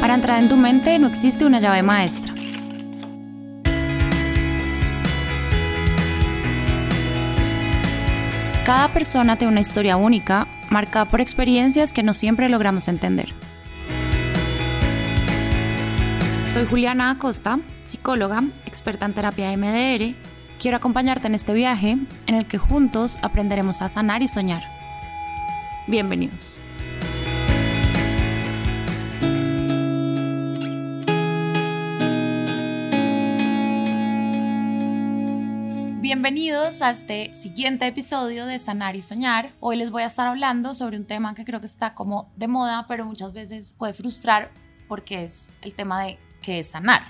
Para entrar en tu mente no existe una llave maestra. Cada persona tiene una historia única, marcada por experiencias que no siempre logramos entender. Soy Juliana Acosta, psicóloga, experta en terapia MDR. Quiero acompañarte en este viaje en el que juntos aprenderemos a sanar y soñar. Bienvenidos. Bienvenidos a este siguiente episodio de Sanar y Soñar. Hoy les voy a estar hablando sobre un tema que creo que está como de moda, pero muchas veces puede frustrar porque es el tema de qué es sanar.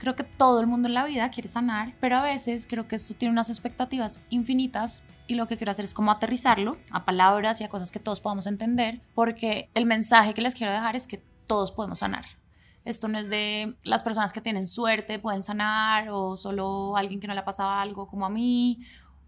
Creo que todo el mundo en la vida quiere sanar, pero a veces creo que esto tiene unas expectativas infinitas y lo que quiero hacer es como aterrizarlo a palabras y a cosas que todos podamos entender, porque el mensaje que les quiero dejar es que todos podemos sanar. Esto no es de las personas que tienen suerte pueden sanar o solo alguien que no le ha pasado algo como a mí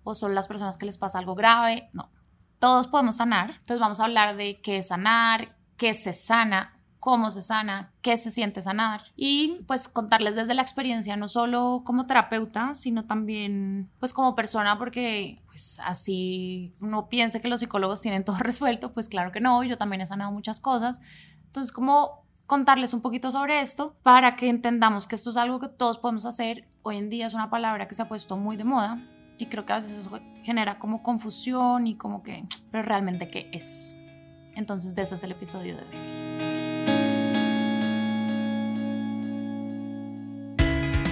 o solo las personas que les pasa algo grave. No, todos podemos sanar. Entonces vamos a hablar de qué es sanar, qué se sana, cómo se sana, qué se siente sanar y pues contarles desde la experiencia, no solo como terapeuta, sino también pues como persona, porque pues así uno piensa que los psicólogos tienen todo resuelto, pues claro que no, yo también he sanado muchas cosas. Entonces como contarles un poquito sobre esto para que entendamos que esto es algo que todos podemos hacer. Hoy en día es una palabra que se ha puesto muy de moda y creo que a veces eso genera como confusión y como que, pero realmente qué es. Entonces de eso es el episodio de hoy.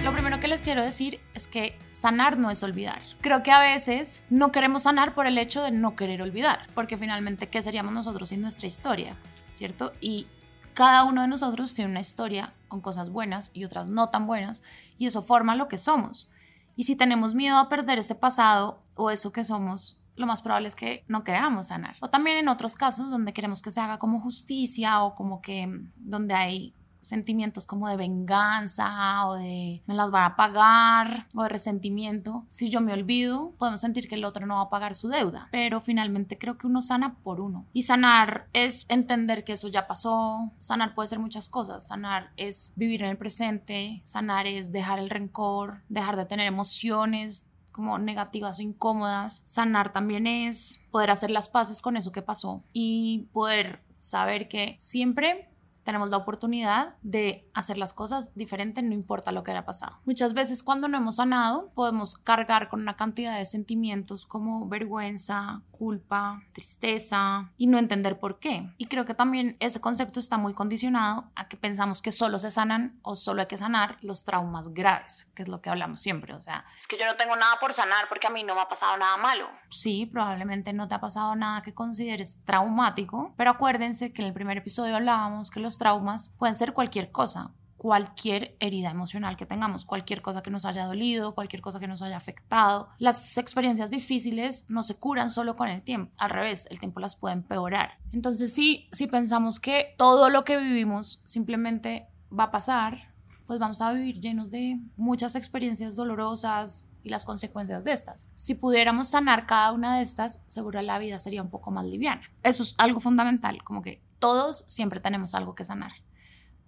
Lo primero que les quiero decir es que sanar no es olvidar. Creo que a veces no queremos sanar por el hecho de no querer olvidar, porque finalmente, ¿qué seríamos nosotros sin nuestra historia? ¿Cierto? Y cada uno de nosotros tiene una historia con cosas buenas y otras no tan buenas y eso forma lo que somos. Y si tenemos miedo a perder ese pasado o eso que somos, lo más probable es que no queramos sanar. O también en otros casos donde queremos que se haga como justicia o como que mm, donde hay sentimientos como de venganza o de me las van a pagar o de resentimiento. Si yo me olvido, podemos sentir que el otro no va a pagar su deuda, pero finalmente creo que uno sana por uno. Y sanar es entender que eso ya pasó, sanar puede ser muchas cosas, sanar es vivir en el presente, sanar es dejar el rencor, dejar de tener emociones como negativas o incómodas. Sanar también es poder hacer las paces con eso que pasó y poder saber que siempre tenemos la oportunidad de hacer las cosas diferentes, no importa lo que haya pasado. Muchas veces cuando no hemos sanado, podemos cargar con una cantidad de sentimientos como vergüenza, culpa, tristeza y no entender por qué. Y creo que también ese concepto está muy condicionado a que pensamos que solo se sanan o solo hay que sanar los traumas graves, que es lo que hablamos siempre. O sea, es que yo no tengo nada por sanar porque a mí no me ha pasado nada malo. Sí, probablemente no te ha pasado nada que consideres traumático, pero acuérdense que en el primer episodio hablábamos que los traumas pueden ser cualquier cosa, cualquier herida emocional que tengamos, cualquier cosa que nos haya dolido, cualquier cosa que nos haya afectado. Las experiencias difíciles no se curan solo con el tiempo, al revés, el tiempo las puede empeorar. Entonces sí, si pensamos que todo lo que vivimos simplemente va a pasar, pues vamos a vivir llenos de muchas experiencias dolorosas y las consecuencias de estas. Si pudiéramos sanar cada una de estas, seguro la vida sería un poco más liviana. Eso es algo fundamental, como que todos siempre tenemos algo que sanar.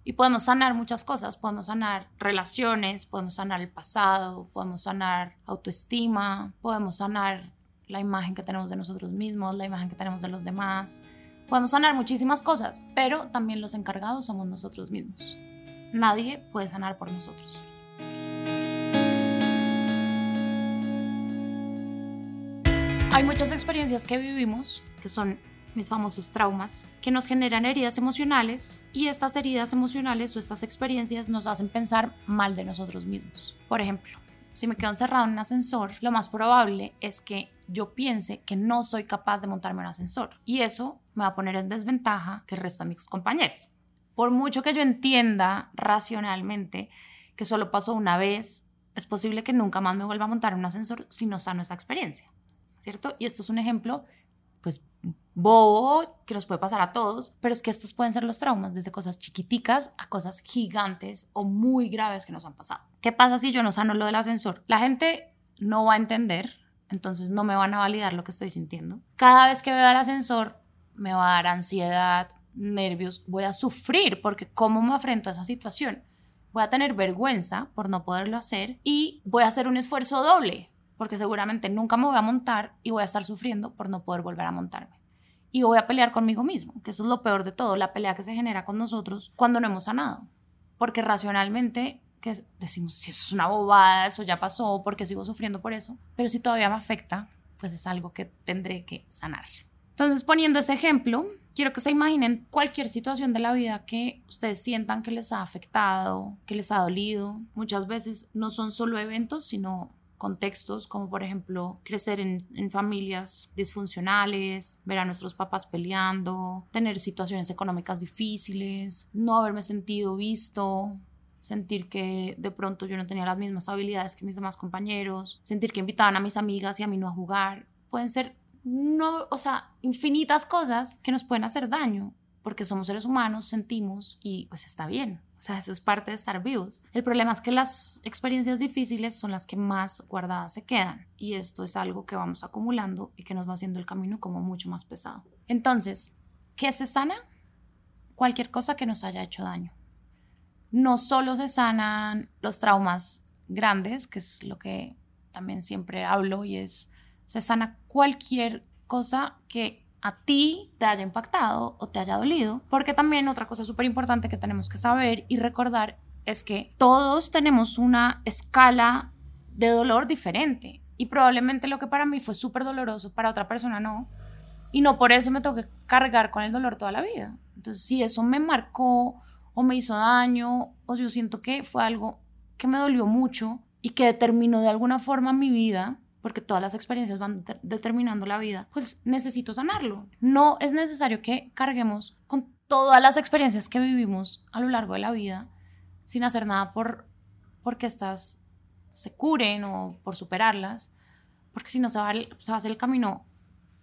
Y podemos sanar muchas cosas, podemos sanar relaciones, podemos sanar el pasado, podemos sanar autoestima, podemos sanar la imagen que tenemos de nosotros mismos, la imagen que tenemos de los demás. Podemos sanar muchísimas cosas, pero también los encargados somos nosotros mismos. Nadie puede sanar por nosotros. Hay muchas experiencias que vivimos que son mis famosos traumas, que nos generan heridas emocionales y estas heridas emocionales o estas experiencias nos hacen pensar mal de nosotros mismos. Por ejemplo, si me quedo encerrado en un ascensor, lo más probable es que yo piense que no soy capaz de montarme un ascensor y eso me va a poner en desventaja que el resto de mis compañeros. Por mucho que yo entienda racionalmente que solo pasó una vez, es posible que nunca más me vuelva a montar un ascensor si no sano esa experiencia, ¿cierto? Y esto es un ejemplo pues bobo que nos puede pasar a todos, pero es que estos pueden ser los traumas desde cosas chiquiticas a cosas gigantes o muy graves que nos han pasado. ¿Qué pasa si yo no sano lo del ascensor? La gente no va a entender, entonces no me van a validar lo que estoy sintiendo. Cada vez que veo el ascensor me va a dar ansiedad, nervios, voy a sufrir porque cómo me afrento a esa situación. Voy a tener vergüenza por no poderlo hacer y voy a hacer un esfuerzo doble porque seguramente nunca me voy a montar y voy a estar sufriendo por no poder volver a montarme. Y voy a pelear conmigo mismo, que eso es lo peor de todo, la pelea que se genera con nosotros cuando no hemos sanado. Porque racionalmente que decimos, si eso es una bobada, eso ya pasó, porque sigo sufriendo por eso, pero si todavía me afecta, pues es algo que tendré que sanar. Entonces, poniendo ese ejemplo, quiero que se imaginen cualquier situación de la vida que ustedes sientan que les ha afectado, que les ha dolido. Muchas veces no son solo eventos, sino contextos, como por ejemplo crecer en, familias disfuncionales, ver a nuestros papás peleando, tener situaciones económicas difíciles, no haberme sentido visto, sentir que de pronto yo no tenía las mismas habilidades que mis demás compañeros, sentir que invitaban a mis amigas y a mí no a jugar. Pueden ser no, o sea, infinitas cosas que nos pueden hacer daño porque somos seres humanos, sentimos y pues está bien. O sea, eso es parte de estar vivos. El problema es que las experiencias difíciles son las que más guardadas se quedan y esto es algo que vamos acumulando y que nos va haciendo el camino como mucho más pesado. Entonces, ¿qué se sana? Cualquier cosa que nos haya hecho daño. No solo se sanan los traumas grandes, que es lo que también siempre hablo y es, se sana cualquier cosa que a ti te haya impactado o te haya dolido, porque también otra cosa súper importante que tenemos que saber y recordar es que todos tenemos una escala de dolor diferente y probablemente lo que para mí fue súper doloroso, para otra persona no, y no por eso me tengo que cargar con el dolor toda la vida. Entonces, si eso me marcó o me hizo daño, o yo siento que fue algo que me dolió mucho y que determinó de alguna forma mi vida, porque todas las experiencias van determinando la vida, pues necesito sanarlo. No es necesario que carguemos con todas las experiencias que vivimos a lo largo de la vida sin hacer nada por porque estas se curen o por superarlas, porque si no se va, se va a hacer el camino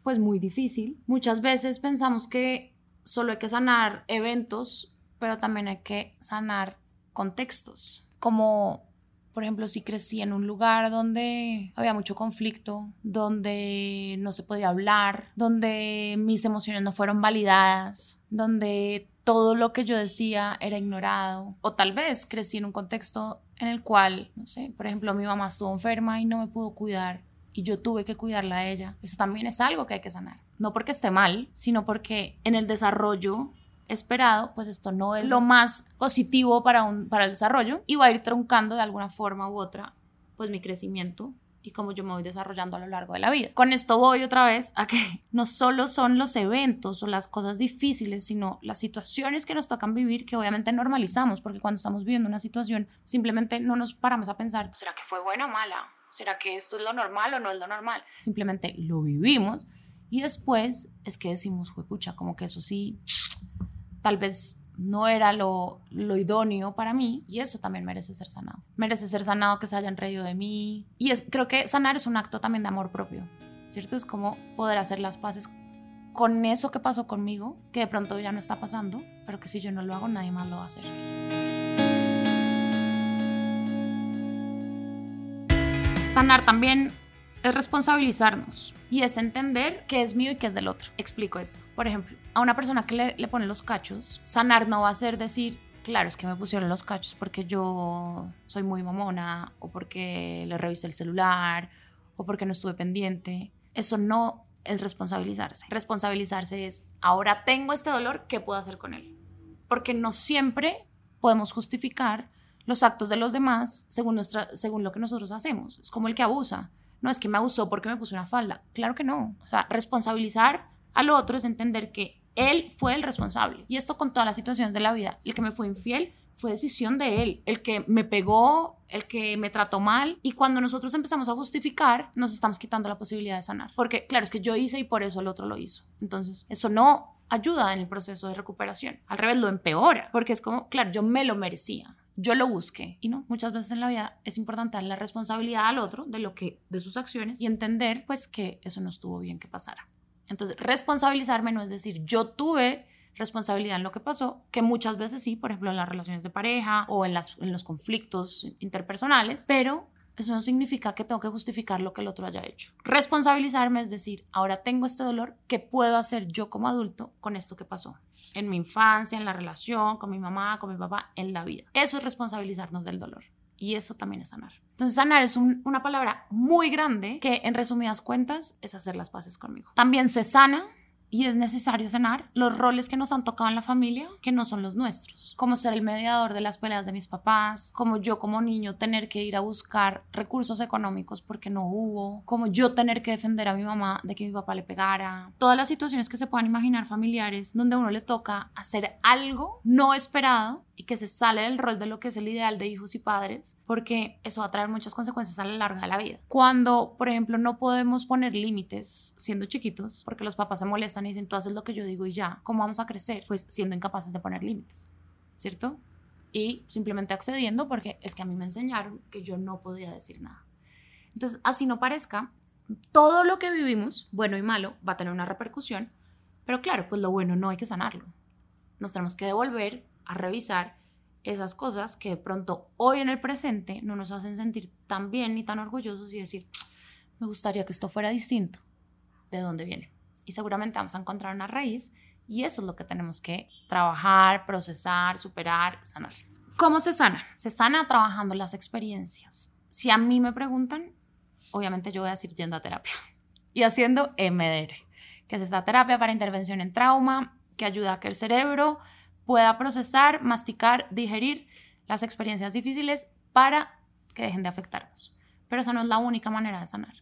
pues muy difícil. Muchas veces pensamos que solo hay que sanar eventos, pero también hay que sanar contextos, como por ejemplo, si crecí en un lugar donde había mucho conflicto, donde no se podía hablar, donde mis emociones no fueron validadas, donde todo lo que yo decía era ignorado, o tal vez crecí en un contexto en el cual, no sé, por ejemplo, mi mamá estuvo enferma y no me pudo cuidar y yo tuve que cuidarla a ella. Eso también es algo que hay que sanar. No porque esté mal, sino porque en el desarrollo esperado, pues esto no es lo más positivo para, un, para el desarrollo y va a ir truncando de alguna forma u otra pues mi crecimiento y cómo yo me voy desarrollando a lo largo de la vida. Con esto voy otra vez a que no solo son los eventos o las cosas difíciles, sino las situaciones que nos tocan vivir que obviamente normalizamos, porque cuando estamos viviendo una situación simplemente no nos paramos a pensar, ¿será que fue buena o mala? ¿Será que esto es lo normal o no es lo normal? Simplemente lo vivimos y después es que decimos, pucha, como que eso sí tal vez no era lo, lo, idóneo para mí y eso también merece ser sanado. Merece ser sanado que se hayan reído de mí y es, creo que sanar es un acto también de amor propio, ¿cierto? Es como poder hacer las paces con eso que pasó conmigo, que de pronto ya no está pasando, pero que si yo no lo hago nadie más lo va a hacer. Sanar también es responsabilizarnos y es entender qué es mío y qué es del otro. Explico esto. Por ejemplo, a una persona que le, le pone los cachos, sanar no va a ser decir, claro, es que me pusieron los cachos porque yo soy muy mamona o porque le revisé el celular o porque no estuve pendiente, Eso no es responsabilizarse. Responsabilizarse es, ahora tengo este dolor, ¿qué puedo hacer con él? Porque no siempre podemos justificar los actos de los demás según, nuestra, según lo que nosotros hacemos. Es como el que abusa. No es que me abusó porque me puso una falda. Claro que no. O sea, responsabilizar al otro es entender que él fue el responsable. Y esto con todas las situaciones de la vida. El que me fue infiel fue decisión de él. El que me pegó, el que me trató mal. Y cuando nosotros empezamos a justificar, nos estamos quitando la posibilidad de sanar. Porque, claro, es que yo hice y por eso el otro lo hizo. Entonces, eso no ayuda en el proceso de recuperación. Al revés, lo empeora. Porque es como, claro, yo me lo merecía yo lo busqué y no muchas veces en la vida es importante darle la responsabilidad al otro de lo que de sus acciones y entender pues que eso no estuvo bien que pasara entonces responsabilizarme no es decir yo tuve responsabilidad en lo que pasó, que muchas veces sí, por ejemplo en las relaciones de pareja o en, las, en los conflictos interpersonales, pero eso no significa que tengo que justificar lo que el otro haya hecho. Responsabilizarme es decir, ahora tengo este dolor, ¿qué puedo hacer yo como adulto con esto que pasó? En mi infancia, en la relación, con mi mamá, con mi papá, en la vida. Eso es responsabilizarnos del dolor. Y eso también es sanar. Entonces, sanar es una palabra muy grande que, en resumidas cuentas, es hacer las paces conmigo. También se sana y es necesario sanar los roles que nos han tocado en la familia que no son los nuestros, como ser el mediador de las peleas de mis papás, como yo como niño tener que ir a buscar recursos económicos porque no hubo, como yo tener que defender a mi mamá de que mi papá le pegara, todas las situaciones que se puedan imaginar familiares donde a uno le toca hacer algo no esperado y que se sale del rol de lo que es el ideal de hijos y padres, porque eso va a traer muchas consecuencias a lo largo de la vida. Cuando, por ejemplo, no podemos poner límites siendo chiquitos, porque los papás se molestan y dicen, tú haces lo que yo digo y ya, ¿cómo vamos a crecer? Pues siendo incapaces de poner límites, ¿cierto? Y simplemente accediendo porque es que a mí me enseñaron que yo no podía decir nada. Entonces, así no parezca, todo lo que vivimos, bueno y malo, va a tener una repercusión, pero claro, pues lo bueno no hay que sanarlo. Nos tenemos que devolver a revisar esas cosas que de pronto hoy en el presente no nos hacen sentir tan bien ni tan orgullosos y decir, me gustaría que esto fuera distinto. ¿De dónde viene? Y seguramente vamos a encontrar una raíz y eso es lo que tenemos que trabajar, procesar, superar, sanar. ¿Cómo se sana? Se sana trabajando las experiencias. Si a mí me preguntan, obviamente yo voy a decir yendo a terapia y haciendo MDR, que es esta terapia para intervención en trauma que ayuda a que el cerebro pueda procesar, masticar, digerir las experiencias difíciles para que dejen de afectarnos. Pero esa no es la única manera de sanar.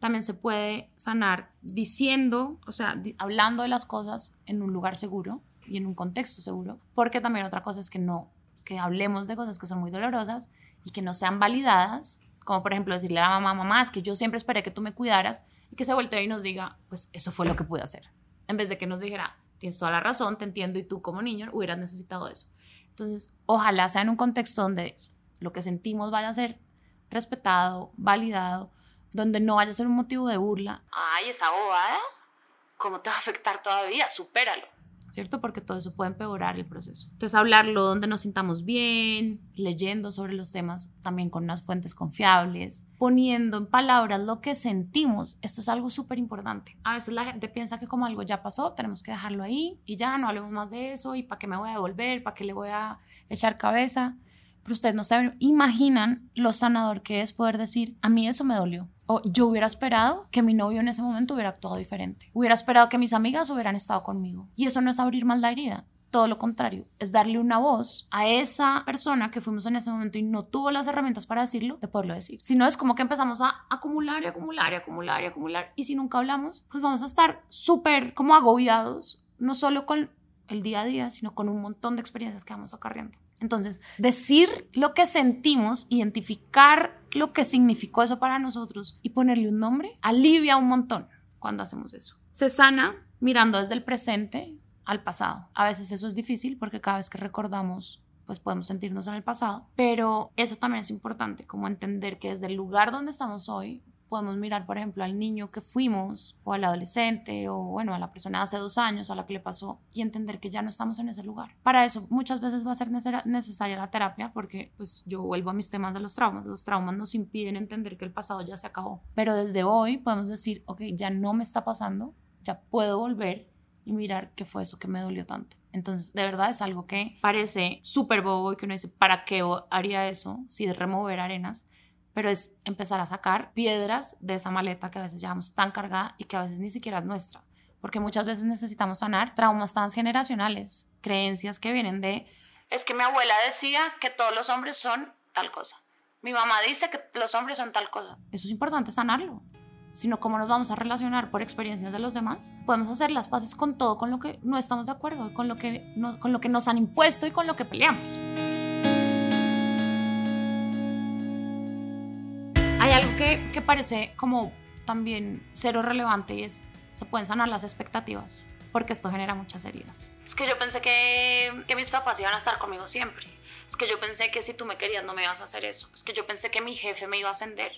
También se puede sanar diciendo, o sea, hablando de las cosas en un lugar seguro y en un contexto seguro, porque también otra cosa es que no, que hablemos de cosas que son muy dolorosas y que no sean validadas, como por ejemplo decirle a la mamá, mamá, es que yo siempre esperé que tú me cuidaras y que se voltee y nos diga, pues eso fue lo que pude hacer, en vez de que nos dijera, tienes toda la razón, te entiendo y tú como niño hubieras necesitado eso. Entonces, ojalá sea en un contexto donde lo que sentimos vaya a ser respetado, validado, donde no vaya a ser un motivo de burla. Ay, esa bobada, ¿cómo te va a afectar todavía? Supéralo. ¿Cierto? Porque todo eso puede empeorar el proceso. Entonces, hablarlo donde nos sintamos bien, leyendo sobre los temas también con unas fuentes confiables, poniendo en palabras lo que sentimos. Esto es algo súper importante. A veces la gente piensa que como algo ya pasó, tenemos que dejarlo ahí y ya no hablemos más de eso y para qué me voy a devolver, para qué le voy a echar cabeza. Pero ustedes no saben, imaginan lo sanador que es poder decir, a mí eso me dolió o yo hubiera esperado que mi novio en ese momento hubiera actuado diferente. Hubiera esperado que mis amigas hubieran estado conmigo. Y eso no es abrir más la herida. Todo lo contrario, es darle una voz a esa persona que fuimos en ese momento y no tuvo las herramientas para decirlo, de poderlo decir. Si no, es como que empezamos a acumular y acumular y acumular y acumular. Y si nunca hablamos, pues vamos a estar súper como agobiados, no solo con el día a día, sino con un montón de experiencias que vamos acarreando. Entonces, decir lo que sentimos, identificar lo que significó eso para nosotros y ponerle un nombre, alivia un montón cuando hacemos eso. Se sana mirando desde el presente al pasado. A veces eso es difícil porque cada vez que recordamos pues podemos sentirnos en el pasado, pero eso también es importante, como entender que desde el lugar donde estamos hoy podemos mirar, por ejemplo, al niño que fuimos o al adolescente o, bueno, a la persona de hace dos años a la que le pasó y entender que ya no estamos en ese lugar. Para eso muchas veces va a ser necesaria la terapia porque, pues, yo vuelvo a mis temas de los traumas. Los traumas nos impiden entender que el pasado ya se acabó. Pero desde hoy podemos decir, ok, ya no me está pasando, ya puedo volver y mirar qué fue eso que me dolió tanto. Entonces, de verdad es algo que parece súper bobo y que uno dice, ¿para qué haría eso si es remover arenas? Pero es empezar a sacar piedras de esa maleta que a veces llevamos tan cargada y que a veces ni siquiera es nuestra, porque muchas veces necesitamos sanar traumas transgeneracionales, creencias que vienen de... Es que mi abuela decía que todos los hombres son tal cosa. Mi mamá dice que los hombres son tal cosa. Eso es importante sanarlo sino cómo nos vamos a relacionar por experiencias de los demás. Podemos hacer las paces con todo, con lo que no estamos de acuerdo, con lo que, con lo que nos han impuesto y con lo que peleamos. Algo que, que parece como también cero relevante y es, se pueden sanar las expectativas, porque esto genera muchas heridas. Es que yo pensé que, que mis papás iban a estar conmigo siempre. Es que yo pensé que si tú me querías no me ibas a hacer eso. Es que yo pensé que mi jefe me iba a ascender.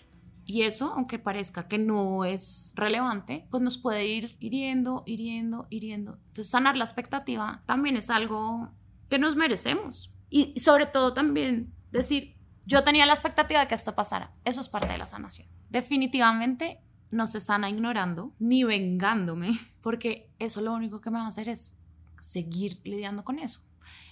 Y eso, aunque parezca que no es relevante, pues nos puede ir hiriendo, hiriendo, hiriendo. Entonces, sanar la expectativa también es algo que nos merecemos. Y sobre todo también decir, yo tenía la expectativa de que esto pasara. Eso es parte de la sanación. Definitivamente no se sana ignorando ni vengándome, porque eso lo único que me va a hacer es seguir lidiando con eso.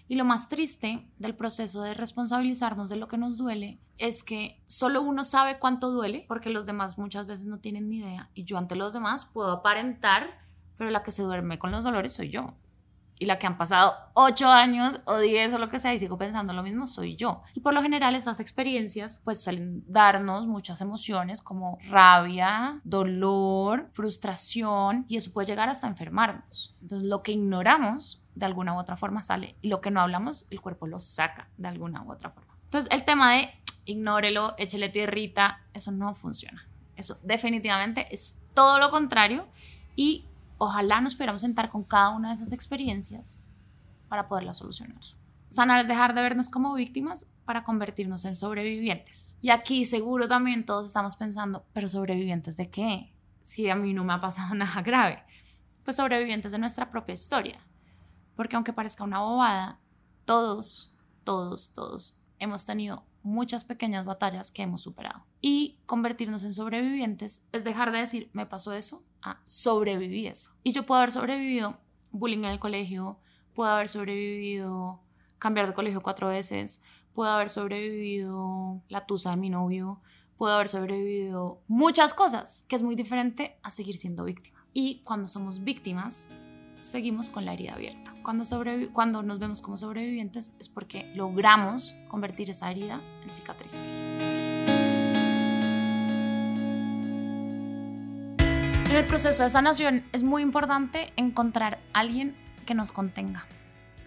Y lo más triste del proceso de responsabilizarnos de lo que nos duele es que solo uno sabe cuánto duele, porque los demás muchas veces no tienen ni idea. Y yo ante los demás puedo aparentar, pero la que se duerme con los dolores soy yo. Y la que han pasado ocho años o diez o lo que sea y sigo pensando lo mismo soy yo. Y por lo general esas experiencias pues suelen darnos muchas emociones como rabia, dolor, frustración y eso puede llegar hasta enfermarnos. Entonces lo que ignoramos de alguna u otra forma sale y lo que no hablamos, el cuerpo lo saca de alguna u otra forma. Entonces, el tema de ignórelo, échele tierrita, eso no funciona. Eso definitivamente es todo lo contrario y ojalá nos pudiéramos sentar con cada una de esas experiencias para poderlas solucionar. Sanar es dejar de vernos como víctimas para convertirnos en sobrevivientes. Y aquí seguro también todos estamos pensando, pero sobrevivientes de qué? Si a mí no me ha pasado nada grave. Pues sobrevivientes de nuestra propia historia, porque aunque parezca una bobada, todos, todos, todos hemos tenido muchas pequeñas batallas que hemos superado. Y convertirnos en sobrevivientes es dejar de decir, me pasó eso, a sobreviví eso. Y yo puedo haber sobrevivido bullying en el colegio, puedo haber sobrevivido cambiar de colegio cuatro veces, puedo haber sobrevivido la tusa de mi novio, puedo haber sobrevivido muchas cosas, que es muy diferente a seguir siendo víctimas. Y cuando somos víctimas, seguimos con la herida abierta. Cuando, cuando nos vemos como sobrevivientes es porque logramos convertir esa herida en cicatriz. En el proceso de sanación es muy importante encontrar a alguien que nos contenga.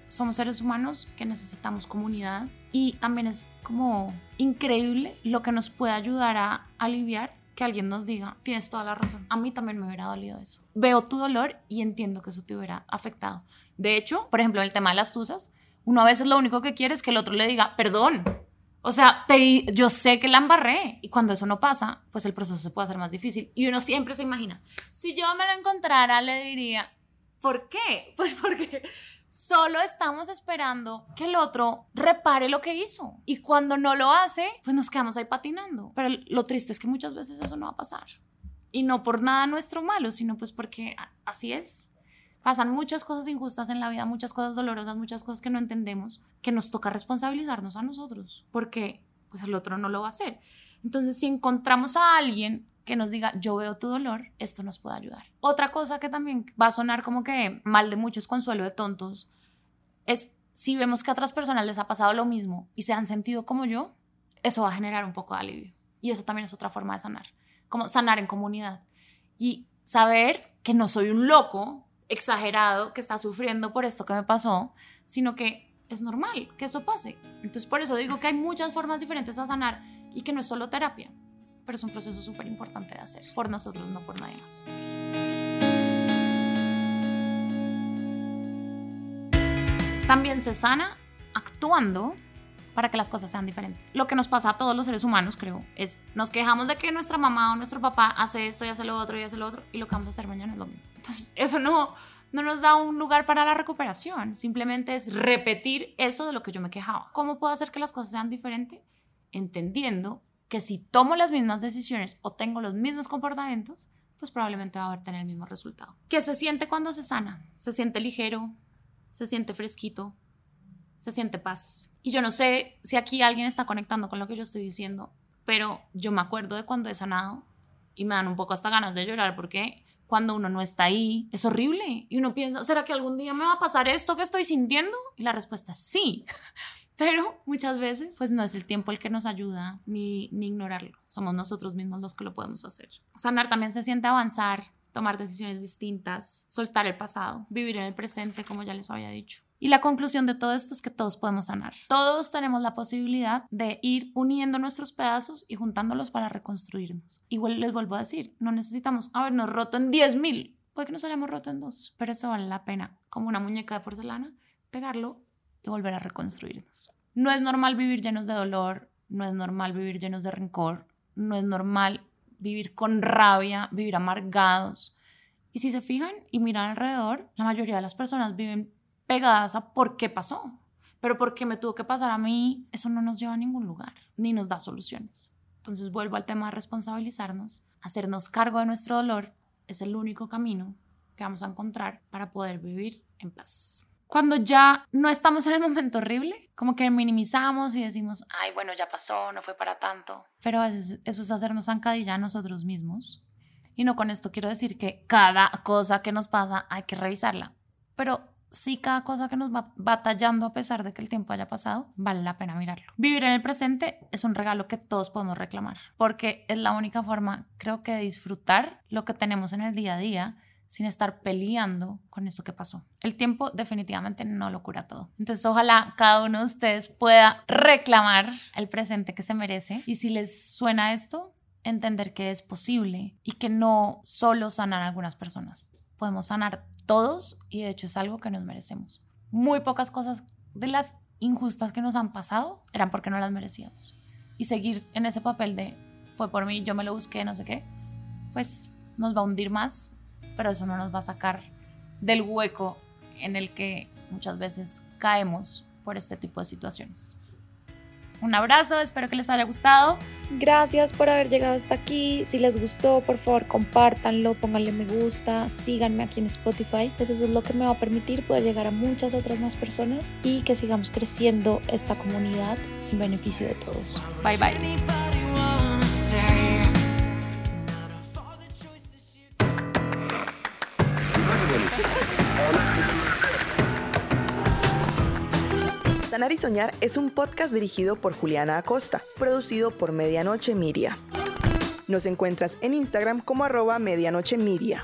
Somos seres humanos que necesitamos comunidad y también es como increíble lo que nos puede ayudar a aliviar que alguien nos diga, tienes toda la razón. A mí también me hubiera dolido eso. Veo tu dolor y entiendo que eso te hubiera afectado. De hecho, por ejemplo, el tema de las tusas, uno a veces lo único que quiere es que el otro le diga, perdón. O sea, te, yo sé que la embarré. Y cuando eso no pasa, pues el proceso se puede hacer más difícil. Y uno siempre se imagina, si yo me lo encontrara, le diría, ¿por qué? Pues porque Solo estamos esperando que el otro repare lo que hizo. Y cuando no lo hace, pues nos quedamos ahí patinando. Pero lo triste es que muchas veces eso no va a pasar. Y no por nada nuestro malo, sino pues porque así es. Pasan muchas cosas injustas en la vida, muchas cosas dolorosas, muchas cosas que no entendemos, que nos toca responsabilizarnos a nosotros, porque pues el otro no lo va a hacer. Entonces, si encontramos a alguien que nos diga, yo veo tu dolor, esto nos puede ayudar. Otra cosa que también va a sonar como que mal de muchos, consuelo de tontos, es si vemos que a otras personas les ha pasado lo mismo y se han sentido como yo, eso va a generar un poco de alivio. Y eso también es otra forma de sanar, como sanar en comunidad. Y saber que no soy un loco exagerado que está sufriendo por esto que me pasó, sino que es normal que eso pase. Entonces por eso digo que hay muchas formas diferentes de sanar y que no es solo terapia pero es un proceso súper importante de hacer, por nosotros, no por nadie más. También se sana actuando para que las cosas sean diferentes. Lo que nos pasa a todos los seres humanos, creo, es nos quejamos de que nuestra mamá o nuestro papá hace esto y hace lo otro y hace lo otro y lo que vamos a hacer mañana es lo mismo. Entonces, eso no, no nos da un lugar para la recuperación, simplemente es repetir eso de lo que yo me quejaba. ¿Cómo puedo hacer que las cosas sean diferentes? Entendiendo que si tomo las mismas decisiones o tengo los mismos comportamientos, pues probablemente va a tener el mismo resultado. ¿Qué se siente cuando se sana? Se siente ligero, se siente fresquito, se siente paz. Y yo no sé si aquí alguien está conectando con lo que yo estoy diciendo, pero yo me acuerdo de cuando he sanado y me dan un poco hasta ganas de llorar porque cuando uno no está ahí es horrible y uno piensa, ¿será que algún día me va a pasar esto que estoy sintiendo? Y la respuesta es sí. Pero muchas veces, pues no es el tiempo el que nos ayuda ni, ni ignorarlo. Somos nosotros mismos los que lo podemos hacer. Sanar también se siente avanzar, tomar decisiones distintas, soltar el pasado, vivir en el presente, como ya les había dicho. Y la conclusión de todo esto es que todos podemos sanar. Todos tenemos la posibilidad de ir uniendo nuestros pedazos y juntándolos para reconstruirnos. Igual les vuelvo a decir, no necesitamos habernos roto en 10.000. Puede que nos hayamos roto en dos, pero eso vale la pena, como una muñeca de porcelana, pegarlo y volver a reconstruirnos. No es normal vivir llenos de dolor, no es normal vivir llenos de rencor, no es normal vivir con rabia, vivir amargados. Y si se fijan y miran alrededor, la mayoría de las personas viven pegadas a por qué pasó. Pero por qué me tuvo que pasar a mí, eso no nos lleva a ningún lugar, ni nos da soluciones. Entonces vuelvo al tema de responsabilizarnos, hacernos cargo de nuestro dolor, es el único camino que vamos a encontrar para poder vivir en paz. Cuando ya no estamos en el momento horrible, como que minimizamos y decimos, ay, bueno, ya pasó, no fue para tanto. Pero a veces eso es hacernos zancadilla a nosotros mismos. Y no con esto quiero decir que cada cosa que nos pasa hay que revisarla. Pero sí cada cosa que nos va batallando a pesar de que el tiempo haya pasado, vale la pena mirarlo. Vivir en el presente es un regalo que todos podemos reclamar, porque es la única forma, creo que, de disfrutar lo que tenemos en el día a día sin estar peleando con eso que pasó. El tiempo definitivamente no lo cura todo. Entonces ojalá cada uno de ustedes pueda reclamar el presente que se merece y si les suena esto, entender que es posible y que no solo sanar algunas personas. Podemos sanar todos y de hecho es algo que nos merecemos. Muy pocas cosas de las injustas que nos han pasado eran porque no las merecíamos. Y seguir en ese papel de fue por mí, yo me lo busqué, no sé qué, pues nos va a hundir más, pero eso no nos va a sacar del hueco en el que muchas veces caemos por este tipo de situaciones. Un abrazo, espero que les haya gustado. Gracias por haber llegado hasta aquí. Si les gustó, por favor, compártanlo, pónganle me gusta, síganme aquí en Spotify. Pues eso es lo que me va a permitir poder llegar a muchas otras más personas y que sigamos creciendo esta comunidad en beneficio de todos. Bye bye. Soñar es un podcast dirigido por Juliana Acosta, producido por Medianoche Miria. Nos encuentras en Instagram como arroba medianoche miria.